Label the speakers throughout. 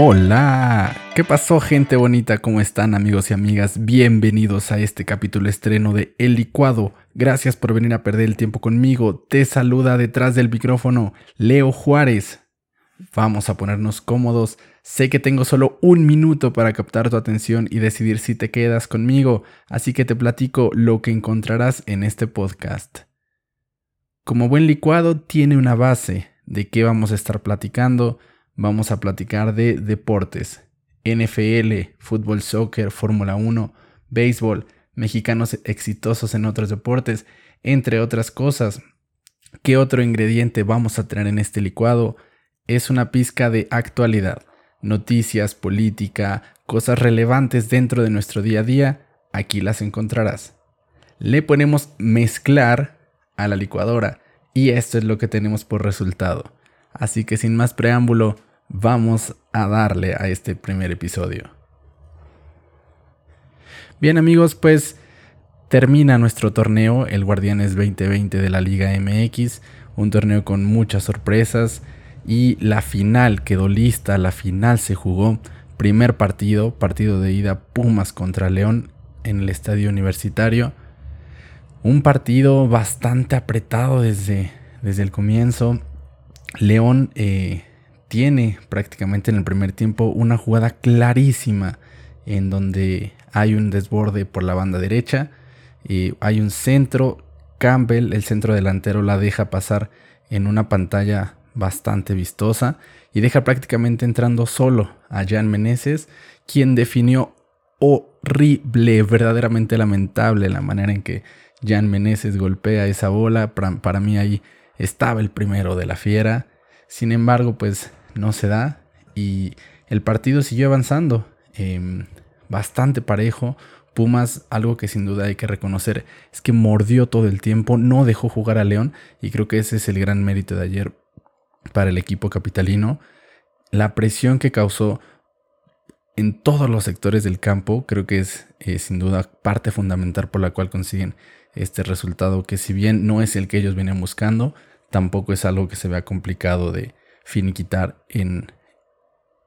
Speaker 1: Hola, ¿qué pasó gente bonita? ¿Cómo están amigos y amigas? Bienvenidos a este capítulo estreno de El Licuado. Gracias por venir a perder el tiempo conmigo. Te saluda detrás del micrófono Leo Juárez. Vamos a ponernos cómodos. Sé que tengo solo un minuto para captar tu atención y decidir si te quedas conmigo, así que te platico lo que encontrarás en este podcast. Como buen licuado tiene una base de qué vamos a estar platicando, vamos a platicar de deportes, NFL, fútbol, soccer, Fórmula 1, béisbol, mexicanos exitosos en otros deportes, entre otras cosas. ¿Qué otro ingrediente vamos a tener en este licuado? Es una pizca de actualidad, noticias, política, cosas relevantes dentro de nuestro día a día, aquí las encontrarás. Le ponemos mezclar a la licuadora y esto es lo que tenemos por resultado. Así que sin más preámbulo, vamos a darle a este primer episodio. Bien amigos, pues termina nuestro torneo, el Guardianes 2020 de la Liga MX, un torneo con muchas sorpresas y la final quedó lista, la final se jugó, primer partido, partido de ida Pumas contra León en el estadio universitario. Un partido bastante apretado desde, desde el comienzo. León eh, tiene prácticamente en el primer tiempo una jugada clarísima en donde hay un desborde por la banda derecha, y hay un centro, Campbell, el centro delantero, la deja pasar en una pantalla bastante vistosa y deja prácticamente entrando solo a Jan Meneses, quien definió horrible, verdaderamente lamentable la manera en que Jan Meneses golpea esa bola. Para, para mí ahí estaba el primero de la fiera. Sin embargo, pues no se da y el partido siguió avanzando. Em, bastante parejo. Pumas, algo que sin duda hay que reconocer, es que mordió todo el tiempo, no dejó jugar a León y creo que ese es el gran mérito de ayer para el equipo capitalino. La presión que causó en todos los sectores del campo creo que es eh, sin duda parte fundamental por la cual consiguen este resultado que si bien no es el que ellos venían buscando, tampoco es algo que se vea complicado de, finiquitar en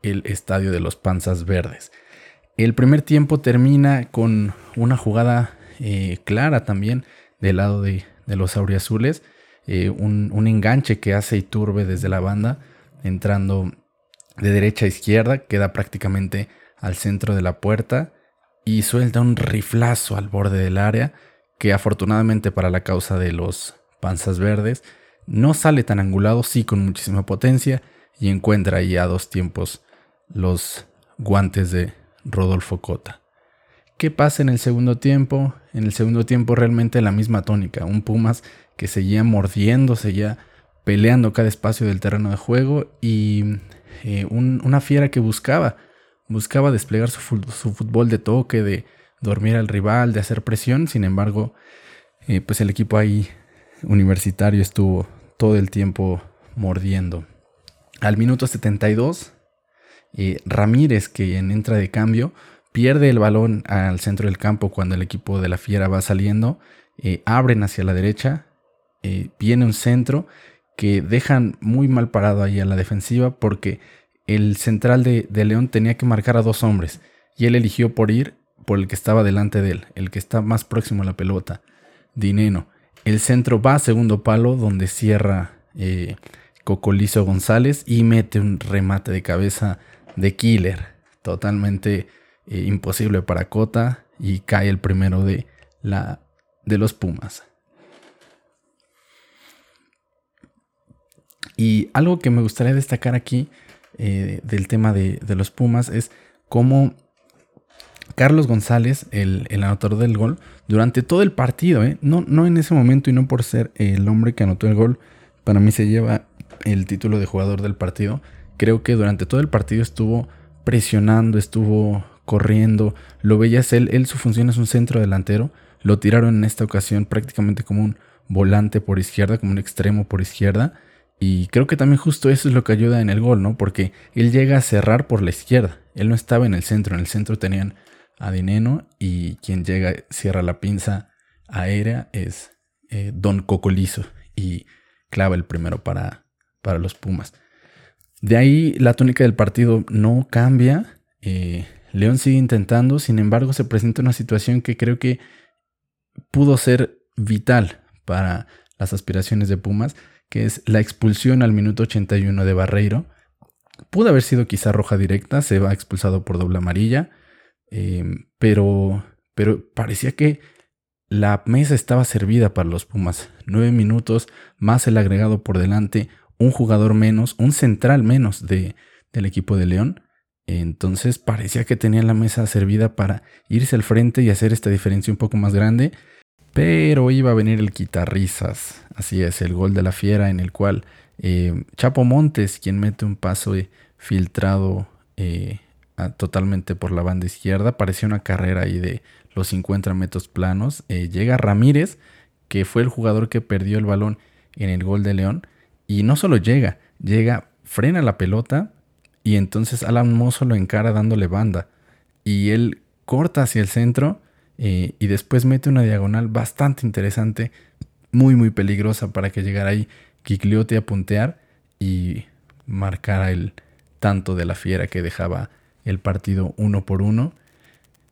Speaker 1: el estadio de los Panzas Verdes. El primer tiempo termina con una jugada eh, clara también del lado de, los auriazules. Eh, un, un, enganche que hace Iturbe desde la banda, entrando de derecha a izquierda, queda prácticamente al centro de la puerta y suelta un riflazo al borde del área que afortunadamente para la causa de los Panzas Verdes no sale tan angulado, sí con muchísima potencia y encuentra ahí a dos tiempos los guantes de Rodolfo Cota. ¿Qué pasa en el segundo tiempo? En el segundo tiempo realmente la misma tónica, un Pumas que seguía mordiendo, seguía peleando cada espacio del terreno de juego y eh, una fiera que buscaba, buscaba desplegar su, fútbol de toque, de dormir al rival, de hacer presión, sin embargo, eh, pues el equipo ahí universitario estuvo todo el tiempo mordiendo. Al minuto 72, eh, Ramírez, que entra de cambio, pierde el balón al centro del campo cuando el equipo de la Fiera va saliendo. Eh, abren hacia la derecha. Eh, viene un centro que dejan muy mal parado ahí a la defensiva porque el central de, de, León tenía que marcar a dos hombres y él eligió por ir por el que estaba delante de él, el que está más próximo a la pelota, Dineno. El centro va a segundo palo donde cierra eh, Cocolizo González y mete un remate de cabeza de killer. Totalmente eh, imposible para Cota y cae el primero de, la, de los Pumas. Y algo que me gustaría destacar aquí eh, del tema de, de, los Pumas es cómo Carlos González, el, el, anotador del gol, durante todo el partido, ¿eh? no, no en ese momento y no por ser el hombre que anotó el gol, para mí se lleva el título de jugador del partido. Creo que durante todo el partido estuvo presionando, estuvo corriendo, lo veías él, él su función es un centro delantero, lo tiraron en esta ocasión prácticamente como un volante por izquierda, como un extremo por izquierda. Y creo que también justo eso es lo que ayuda en el gol, ¿no? Porque él llega a cerrar por la izquierda. Él no estaba en el centro. En el centro tenían a y quien llega, cierra la pinza aérea es eh, Don Cocolizo y clava el primero para, para los Pumas. De ahí la tónica del partido no cambia. Eh, León sigue intentando, sin embargo se presenta una situación que creo que pudo ser vital para las aspiraciones de Pumas, que es la expulsión al minuto 81 de Barreiro. Pudo haber sido quizá roja directa, se va expulsado por doble amarilla, eh, pero, pero parecía que la mesa estaba servida para los Pumas. Nueve minutos, más el agregado por delante, un jugador menos, un central menos de, del equipo de León. Entonces parecía que tenían la mesa servida para irse al frente y hacer esta diferencia un poco más grande. Pero iba a venir el quitarrizas. Así es, el gol de la fiera en el cual eh, Chapo Montes, quien mete un paso filtrado eh, totalmente por la banda izquierda, parecía una carrera ahí de los 50 metros planos. Eh, llega Ramírez, que fue el jugador que perdió el balón en el gol de León. Y no solo llega, llega, frena la pelota y entonces Alan Mozo lo encara dándole banda. Y él corta hacia el centro eh, y después mete una diagonal bastante interesante, muy muy peligrosa para que llegara ahí Kiklioti a puntear y marcara el tanto de la fiera que dejaba el partido uno por uno.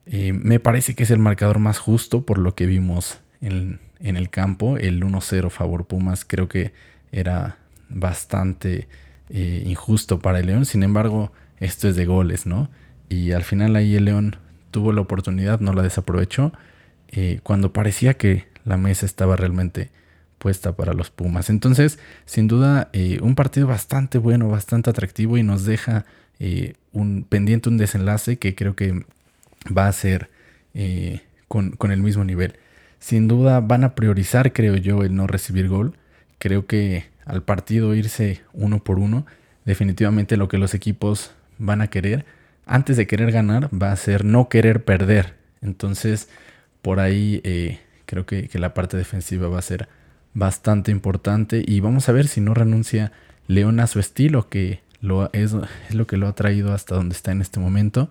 Speaker 1: Eh, me parece que es el marcador más justo por lo que vimos en, el campo. El 1-0 favor Pumas creo que era bastante eh, injusto para el León. Sin embargo, esto es de goles, ¿no? Y al final ahí el León tuvo la oportunidad, no la desaprovechó. Eh, cuando parecía que la mesa estaba realmente puesta para los Pumas. Entonces, sin duda, un partido bastante bueno, bastante atractivo y nos deja un pendiente, un desenlace que creo que va a ser eh, con, el mismo nivel. Sin duda van a priorizar, creo yo, el no recibir gol. Creo que al partido irse uno por uno, definitivamente lo que los equipos van a querer, antes de querer ganar, va a ser no querer perder. Entonces, por ahí eh, creo que, la parte defensiva va a ser bastante importante y vamos a ver si no renuncia León a su estilo, que es, lo que lo ha traído hasta donde está en este momento.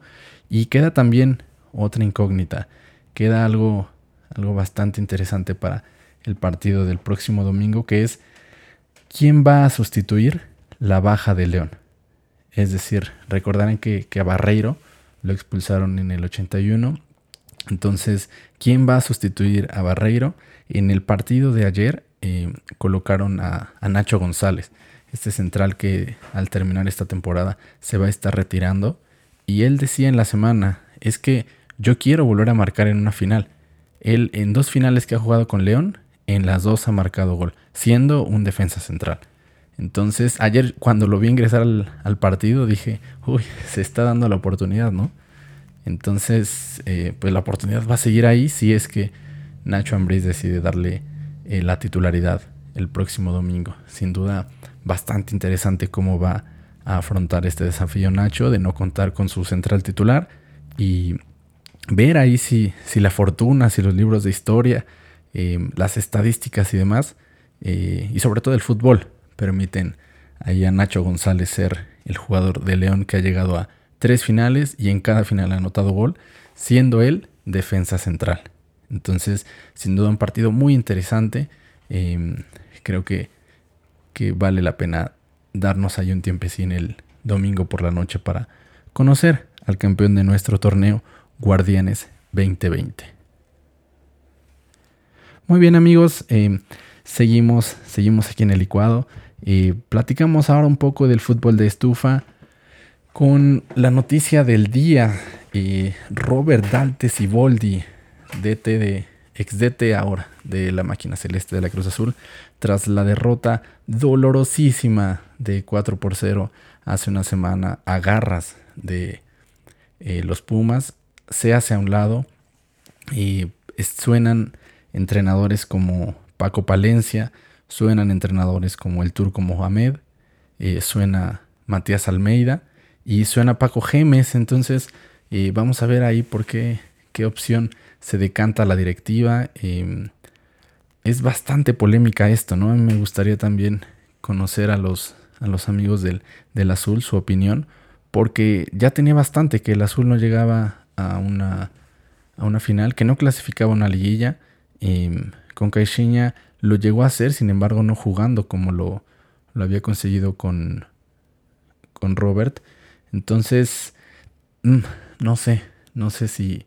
Speaker 1: Y queda también otra incógnita. Queda algo, algo bastante interesante para el partido del próximo domingo, que es quién va a sustituir la baja de León. Es decir, recordarán que, a Barreiro lo expulsaron en el 81. Entonces, ¿quién va a sustituir a Barreiro? En el partido de ayer eh, colocaron a, a, Nacho González, este central que al terminar esta temporada se va a estar retirando. Y él decía en la semana, es que yo quiero volver a marcar en una final. Él en dos finales que ha jugado con León, en las dos ha marcado gol, siendo un defensa central. Entonces, ayer cuando lo vi ingresar al, partido, dije, uy, se está dando la oportunidad, ¿no? Entonces, eh, pues la oportunidad va a seguir ahí si es que Nacho Ambriz decide darle eh, la titularidad el próximo domingo. Sin duda, bastante interesante cómo va a afrontar este desafío Nacho de no contar con su central titular y ver ahí si, si la fortuna, si los libros de historia, eh, las estadísticas y demás, eh, y sobre todo el fútbol, permiten ahí a Nacho González ser el jugador de León que ha llegado a tres finales y en cada final ha anotado gol, siendo él defensa central. Entonces, sin duda un partido muy interesante. Eh, creo que, que vale la pena darnos ahí un tiempecín el domingo por la noche para conocer al campeón de nuestro torneo Guardianes 2020. Muy bien amigos, eh, seguimos, seguimos aquí en el licuado. y platicamos ahora un poco del fútbol de estufa con la noticia del día. Eh, Robert Dalte Siboldi, DT de ex DT ahora de la máquina celeste de la Cruz Azul, tras la derrota dolorosísima de 4 por 0 hace una semana a garras de eh, los Pumas, se hace a un lado y suenan entrenadores como Paco Palencia, suenan entrenadores como el Turco Mohamed, eh, suena Matías Almeida y suena Paco Gemes, entonces eh, vamos a ver ahí por qué, qué opción se decanta la directiva. Em, es bastante polémica esto, ¿no? Me gustaría también conocer a los, a los amigos del, azul su opinión, porque ya tenía bastante que el azul no llegaba a una, a una final, que no clasificaba una liguilla. Em, con Caixinha lo llegó a hacer, sin embargo no jugando como lo, lo había conseguido con, con Robert. Entonces, mm, no sé, no sé si,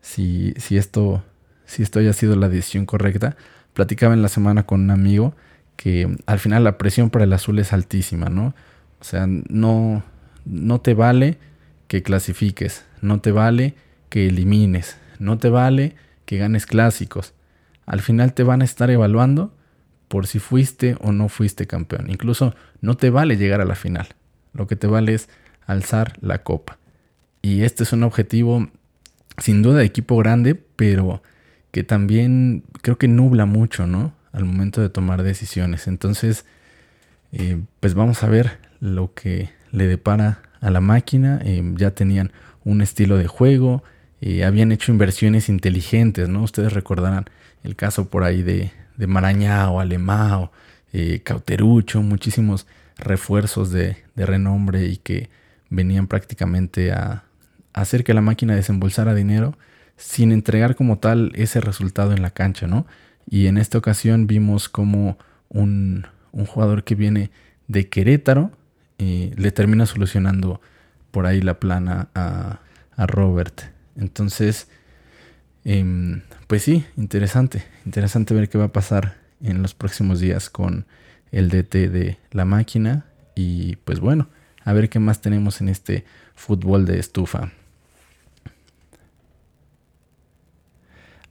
Speaker 1: si, si, esto, si esto haya sido la decisión correcta. Platicaba en la semana con un amigo que al final la presión para el azul es altísima, ¿no? O sea, no, no te vale que clasifiques, no te vale que elimines, no te vale que ganes clásicos. Al final te van a estar evaluando por si fuiste o no fuiste campeón. Incluso no te vale llegar a la final. Lo que te vale es alzar la copa. Y este es un objetivo sin duda equipo grande, pero que también creo que nubla mucho, ¿no? Al momento de tomar decisiones. Entonces, eh, pues vamos a ver lo que le depara a la máquina. Eh, ya tenían un estilo de juego, eh, habían hecho inversiones inteligentes, ¿no? Ustedes recordarán el caso por ahí de, de Marañao, Alemao, Cauterucho, muchísimos refuerzos de, de renombre y que venían prácticamente a, hacer que la máquina desembolsara dinero sin entregar como tal ese resultado en la cancha, ¿no? Y en esta ocasión vimos como un, jugador que viene de Querétaro eh, le termina solucionando por ahí la plana a, Robert. Entonces, em, pues sí, interesante, interesante ver qué va a pasar en los próximos días con el DT de la máquina. Y pues bueno, a ver qué más tenemos en este fútbol de estufa.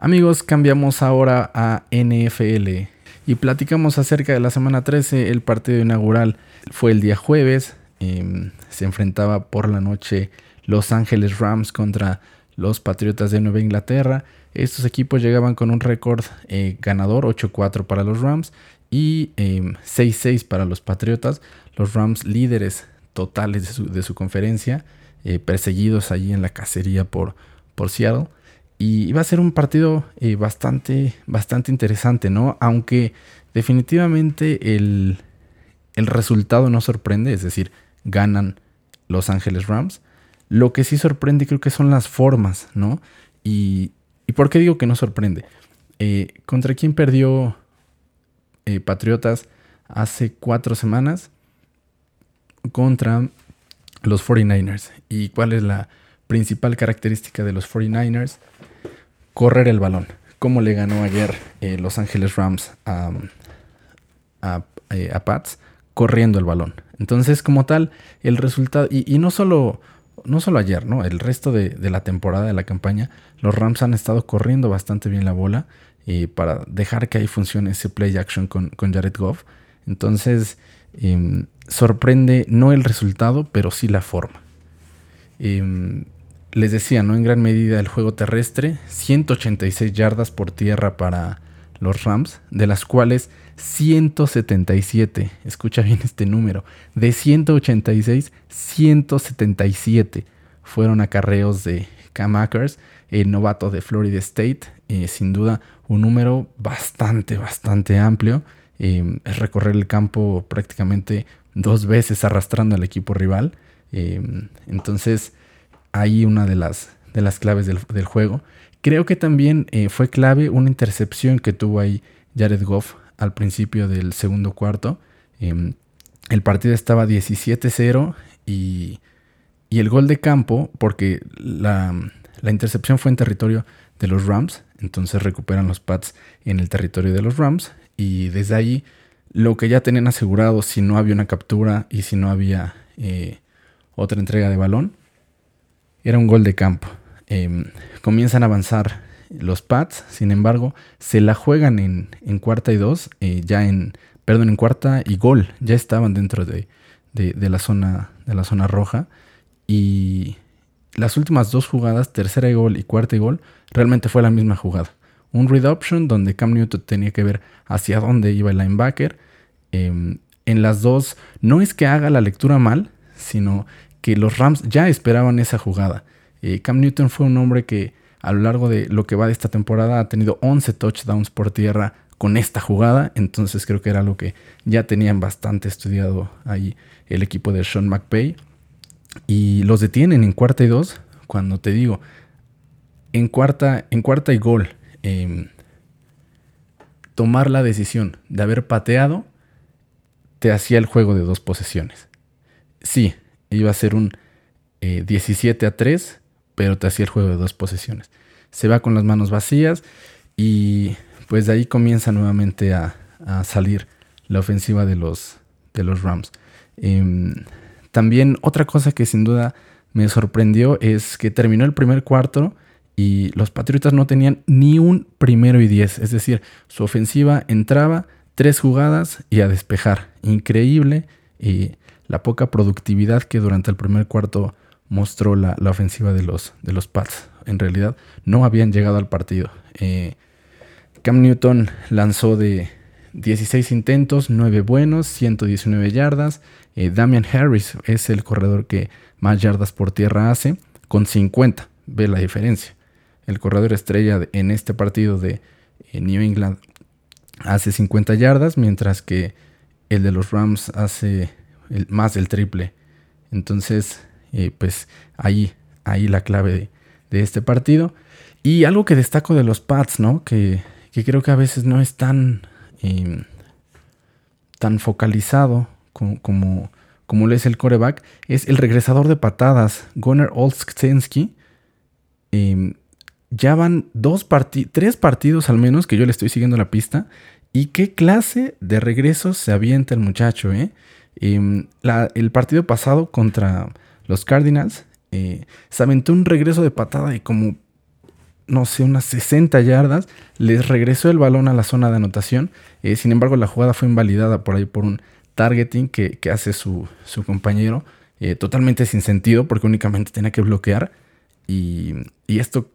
Speaker 1: Amigos, cambiamos ahora a NFL y platicamos acerca de la semana 13. El partido inaugural fue el día jueves. Em, se enfrentaba por la noche Los Ángeles Rams contra los Patriotas de Nueva Inglaterra. Estos equipos llegaban con un récord eh, ganador, 8-4 para los Rams y 6-6 em, para los Patriotas. Los Rams líderes totales de su, conferencia, eh, perseguidos allí en la cacería por, por Seattle. Y iba a ser un partido eh, bastante, bastante interesante, ¿no? Aunque definitivamente el, resultado no sorprende, es decir, ganan Los Ángeles Rams. Lo que sí sorprende creo que son las formas, ¿no? Y, ¿y por qué digo que no sorprende? Eh, ¿Contra quién perdió eh, Patriotas hace cuatro semanas? Contra los 49ers. ¿Y cuál es la principal característica de los 49ers? Correr el balón. Como le ganó ayer eh, Los Ángeles Rams a, eh, a, Pats, corriendo el balón. Entonces, como tal, el resultado, y, no, solo, no solo ayer, ¿no? El resto de, la temporada, de la campaña, los Rams han estado corriendo bastante bien la bola eh, para dejar que ahí funcione ese play action con, con Jared Goff. Entonces, em, sorprende no el resultado, pero sí la forma. Les decía, ¿no? En gran medida el juego terrestre, 186 yardas por tierra para los Rams, de las cuales 177, escucha bien este número, de 186, 177 fueron acarreos de Cam Akers, el novato de Florida State, eh, sin duda un número bastante, bastante amplio. Eh, es recorrer el campo prácticamente dos veces arrastrando al equipo rival. Eh, entonces, ahí una de las, de las claves del, juego. Creo que también eh, fue clave una intercepción que tuvo ahí Jared Goff al principio del segundo cuarto. Em, el partido estaba 17-0 y, y, el gol de campo, porque la, la, intercepción fue en territorio de los Rams, entonces recuperan los Pats en el territorio de los Rams y desde ahí lo que ya tenían asegurado si no había una captura y si no había eh, otra entrega de balón, era un gol de campo. Em, comienzan a avanzar los Pats, sin embargo, se la juegan en, cuarta y dos, eh, ya en, perdón, en cuarta y gol, ya estaban dentro de, la, zona, de la zona roja. Y las últimas dos jugadas, tercera y gol y cuarta y gol, realmente fue la misma jugada. Un read option donde Cam Newton tenía que ver hacia dónde iba el linebacker. Em, en las dos, no es que haga la lectura mal, sino que los Rams ya esperaban esa jugada. Eh, Cam Newton fue un hombre que a lo largo de lo que va de esta temporada ha tenido 11 touchdowns por tierra con esta jugada, entonces creo que era lo que ya tenían bastante estudiado ahí el equipo de Sean McVay. Y los detienen en cuarta y dos, cuando te digo, en cuarta, en cuarta y gol, em, tomar la decisión de haber pateado te hacía el juego de dos posesiones. sí, iba a ser un 17 a 3, pero te hacía el juego de dos posesiones. Se va con las manos vacías y pues de ahí comienza nuevamente a, salir la ofensiva de los, Rams. Em, también otra cosa que sin duda me sorprendió es que terminó el primer cuarto y los Patriotas no tenían ni un primero y diez. Es decir, su ofensiva entraba tres jugadas y a despejar. Increíble y la poca productividad que durante el primer cuarto mostró la, ofensiva de los, de los Pats. En realidad no habían llegado al partido. Eh, Cam Newton lanzó de 16 intentos, 9 buenos, 119 yardas. Eh, Damian Harris es el corredor que más yardas por tierra hace, con 50. Ve la diferencia. El corredor estrella en este partido de eh, New England hace 50 yardas, mientras que el de los Rams hace más del triple. Entonces, eh, pues ahí, ahí la clave de, este partido. Y algo que destaco de los Pats, ¿no? Que, creo que a veces no es tan, em, tan focalizado como, como, lo es el coreback, es el regresador de patadas, Gunnar Olszewski. Em, ya van dos tres partidos al menos que yo le estoy siguiendo la pista. Y qué clase de regresos se avienta el muchacho, ¿eh? Em, el partido pasado contra los Cardinals eh, se aventó un regreso de patada de como, no sé, unas 60 yardas. Les regresó el balón a la zona de anotación. Eh, sin embargo, la jugada fue invalidada por ahí por un targeting que, hace su, compañero. Eh, totalmente sin sentido porque únicamente tenía que bloquear. Y, esto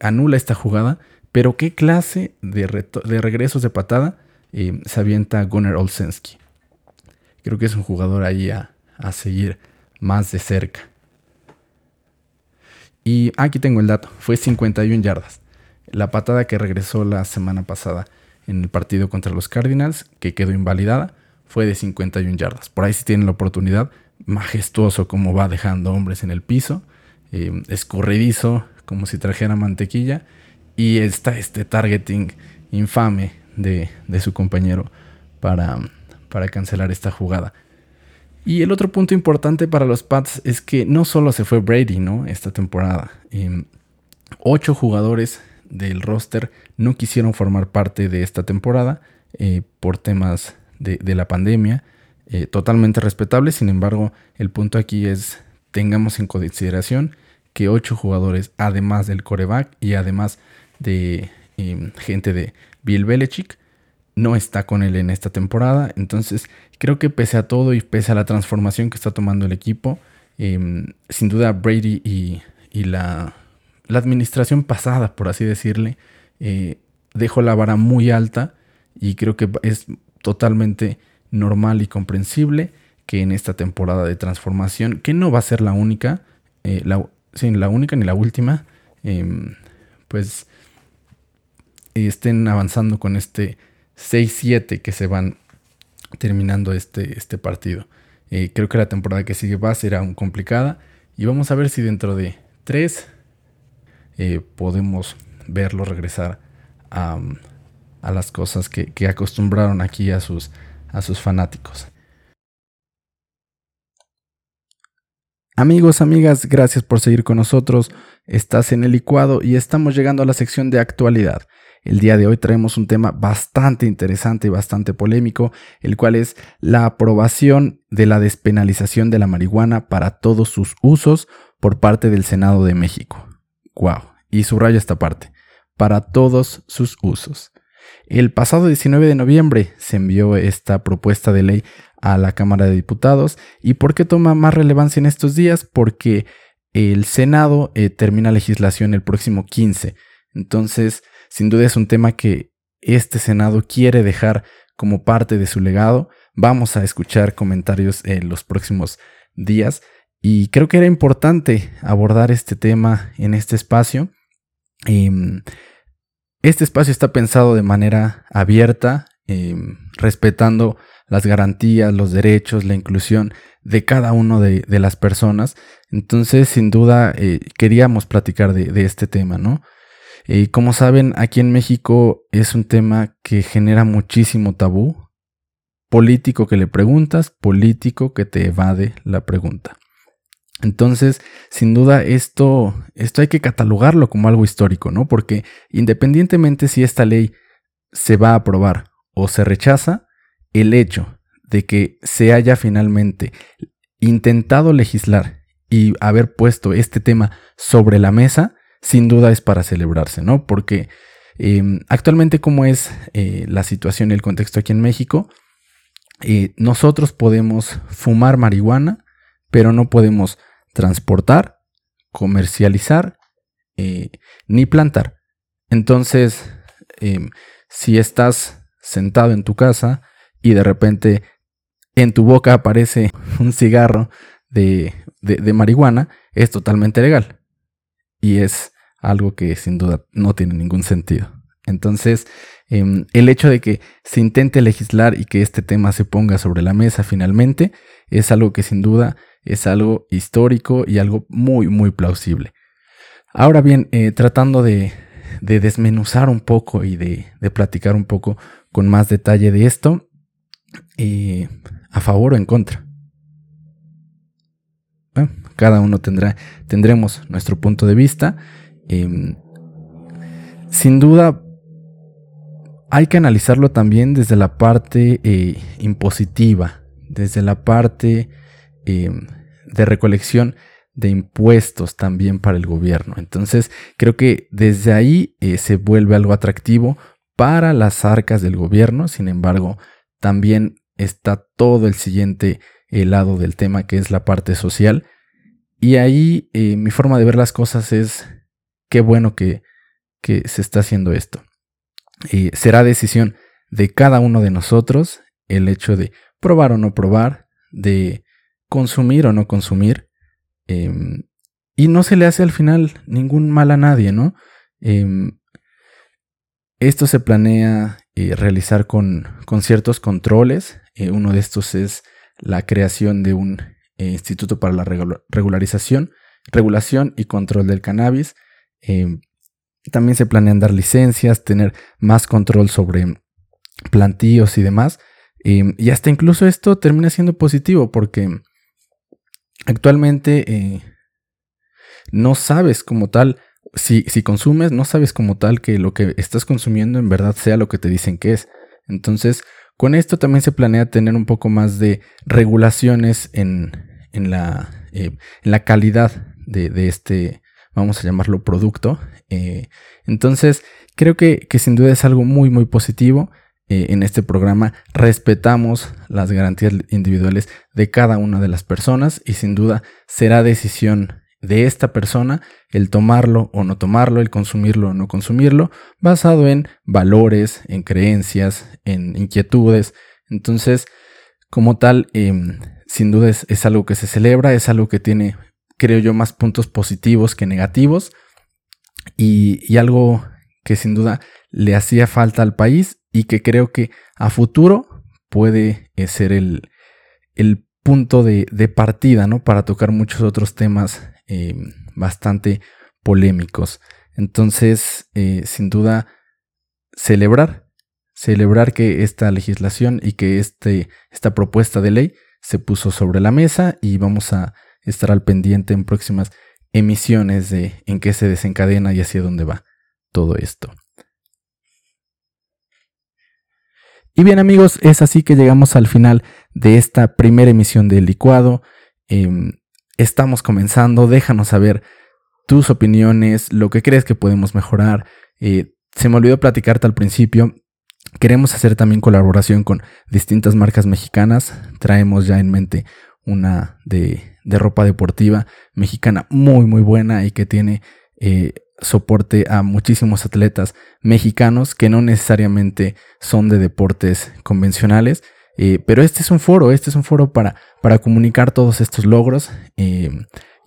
Speaker 1: anula esta jugada. Pero qué clase de, de regresos de patada se avienta Gunnar Olsensky. Creo que es un jugador ahí a, seguir más de cerca. Y aquí tengo el dato, fue 51 yardas. La patada que regresó la semana pasada en el partido contra los Cardinals, que quedó invalidada, fue de 51 yardas. Por ahí si tienen la oportunidad, majestuoso como va dejando hombres en el piso, eh, escurridizo como si trajera mantequilla, y está este targeting infame de, de su compañero para, para cancelar esta jugada. Y el otro punto importante para los Pats es que no solo se fue Brady, ¿no? Esta temporada. Em, ocho jugadores del roster no quisieron formar parte de esta temporada eh, por temas de, la pandemia. Eh, totalmente respetable, sin embargo, el punto aquí es tengamos en consideración que ocho jugadores, además del coreback y además de em, gente de Bill Belichick, no está con él en esta temporada. Entonces, creo que pese a todo y pese a la transformación que está tomando el equipo, em, sin duda Brady y, la, administración pasada, por así decirle, eh, dejó la vara muy alta y creo que es totalmente normal y comprensible que en esta temporada de transformación, que no va a ser la única, eh, la, única ni la última, em, pues estén avanzando con este 6-7 que se van terminando este, este partido. Eh, creo que la temporada que sigue va a ser aún complicada y vamos a ver si dentro de 3 eh, podemos verlo regresar a, las cosas que, acostumbraron aquí a sus, a sus fanáticos. Amigos, amigas, gracias por seguir con nosotros. Estás en el licuado y estamos llegando a la sección de actualidad. El día de hoy traemos un tema bastante interesante y bastante polémico, el cual es la aprobación de la despenalización de la marihuana para todos sus usos por parte del Senado de México. Wow, y subraya esta parte, para todos sus usos. El pasado 19 de noviembre se envió esta propuesta de ley a la Cámara de Diputados. ¿Y por qué toma más relevancia en estos días? Porque el Senado eh, termina legislación el próximo 15. Entonces, sin duda es un tema que este Senado quiere dejar como parte de su legado. Vamos a escuchar comentarios en los próximos días y creo que era importante abordar este tema en este espacio. Em, este espacio está pensado de manera abierta, em, respetando las garantías, los derechos, la inclusión de cada uno de, las personas. Entonces, sin duda, eh, queríamos platicar de, de, este tema, ¿no? Y como saben, aquí en México es un tema que genera muchísimo tabú político que le preguntas, político que te evade la pregunta. Entonces, sin duda, esto, esto hay que catalogarlo como algo histórico, ¿no? Porque independientemente si esta ley se va a aprobar o se rechaza, el hecho de que se haya finalmente intentado legislar y haber puesto este tema sobre la mesa, sin duda es para celebrarse, ¿no? Porque em, actualmente como es eh, la situación y el contexto aquí en México, eh, nosotros podemos fumar marihuana, pero no podemos transportar, comercializar eh, ni plantar. Entonces, em, si estás sentado en tu casa y de repente en tu boca aparece un cigarro de, marihuana, es totalmente legal. Y es algo que sin duda no tiene ningún sentido. Entonces, em, el hecho de que se intente legislar y que este tema se ponga sobre la mesa finalmente es algo que sin duda es algo histórico y algo muy, muy plausible. Ahora bien, eh, tratando de, desmenuzar un poco y de, platicar un poco con más detalle de esto, eh, a favor o en contra. Cada uno tendrá, tendremos nuestro punto de vista. Em, sin duda, hay que analizarlo también desde la parte eh, impositiva, desde la parte Em, de recolección de impuestos también para el gobierno. Entonces, creo que desde ahí eh, se vuelve algo atractivo para las arcas del gobierno. Sin embargo, también está todo el siguiente eh, lado del tema, que es la parte social. Y ahí eh, mi forma de ver las cosas es qué bueno que, que se está haciendo esto. será decisión de cada uno de nosotros el hecho de probar o no probar, de consumir o no consumir. Em, y no se le hace al final ningún mal a nadie, ¿no? Em, esto se planea eh, realizar con, ciertos controles. Eh, uno de estos es la creación de un eh, instituto para la regularización, regulación y control del cannabis. Em, también se planean dar licencias, tener más control sobre plantíos y demás. y hasta incluso esto termina siendo positivo porque actualmente eh, no sabes como tal, si, si consumes, no sabes como tal que lo que estás consumiendo en verdad sea lo que te dicen que es. Entonces, con esto también se planea tener un poco más de regulaciones en, en, la, eh, la, calidad de, este, vamos a llamarlo producto. Eh, entonces, creo que, que, sin duda es algo muy, muy positivo. Eh, en este programa respetamos las garantías individuales de cada una de las personas y sin duda será decisión de esta persona el tomarlo o no tomarlo, el consumirlo o no consumirlo, basado en valores, en creencias, en inquietudes. Entonces, como tal, em, sin duda es, algo que se celebra, es algo que tiene, creo yo, más puntos positivos que negativos y, y algo que sin duda le hacía falta al país y que creo que a futuro puede eh, ser el, punto de, partida, ¿no? Para tocar muchos otros temas eh, bastante polémicos. Entonces, eh, sin duda, celebrar, celebrar que esta legislación y que este, esta propuesta de ley se puso sobre la mesa y vamos a estar al pendiente en próximas emisiones de en qué se desencadena y hacia dónde va todo esto. Y bien amigos, es así que llegamos al final de esta primera emisión del licuado. Em, estamos comenzando, déjanos saber tus opiniones, lo que crees que podemos mejorar. Eh, se me olvidó platicarte al principio. Queremos hacer también colaboración con distintas marcas mexicanas. Traemos ya en mente una de, de ropa deportiva mexicana muy muy buena y que tiene eh, soporte a muchísimos atletas mexicanos que no necesariamente son de deportes convencionales. Eh, pero este es un foro, este es un foro para, para comunicar todos estos logros eh,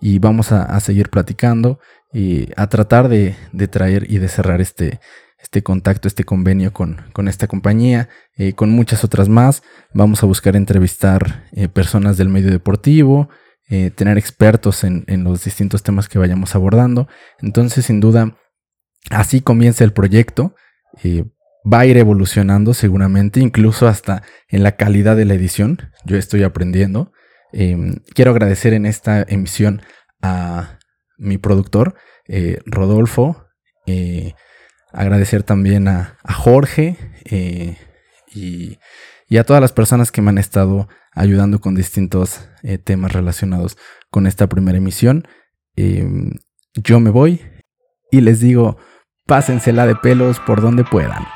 Speaker 1: y vamos a, seguir platicando y a tratar de, traer y de cerrar este, este contacto, este convenio con, con esta compañía, eh, con muchas otras más. Vamos a buscar entrevistar personas del medio deportivo, eh, tener expertos en, los distintos temas que vayamos abordando. Entonces, sin duda, así comienza el proyecto. Va a ir evolucionando seguramente, incluso hasta en la calidad de la edición. Yo estoy aprendiendo. Em, quiero agradecer en esta emisión a mi productor, eh, Rodolfo. Eh, agradecer también a, Jorge eh, y, y, a todas las personas que me han estado ayudando con distintos temas relacionados con esta primera emisión. Em, yo me voy y les digo, pásensela de pelos por donde puedan.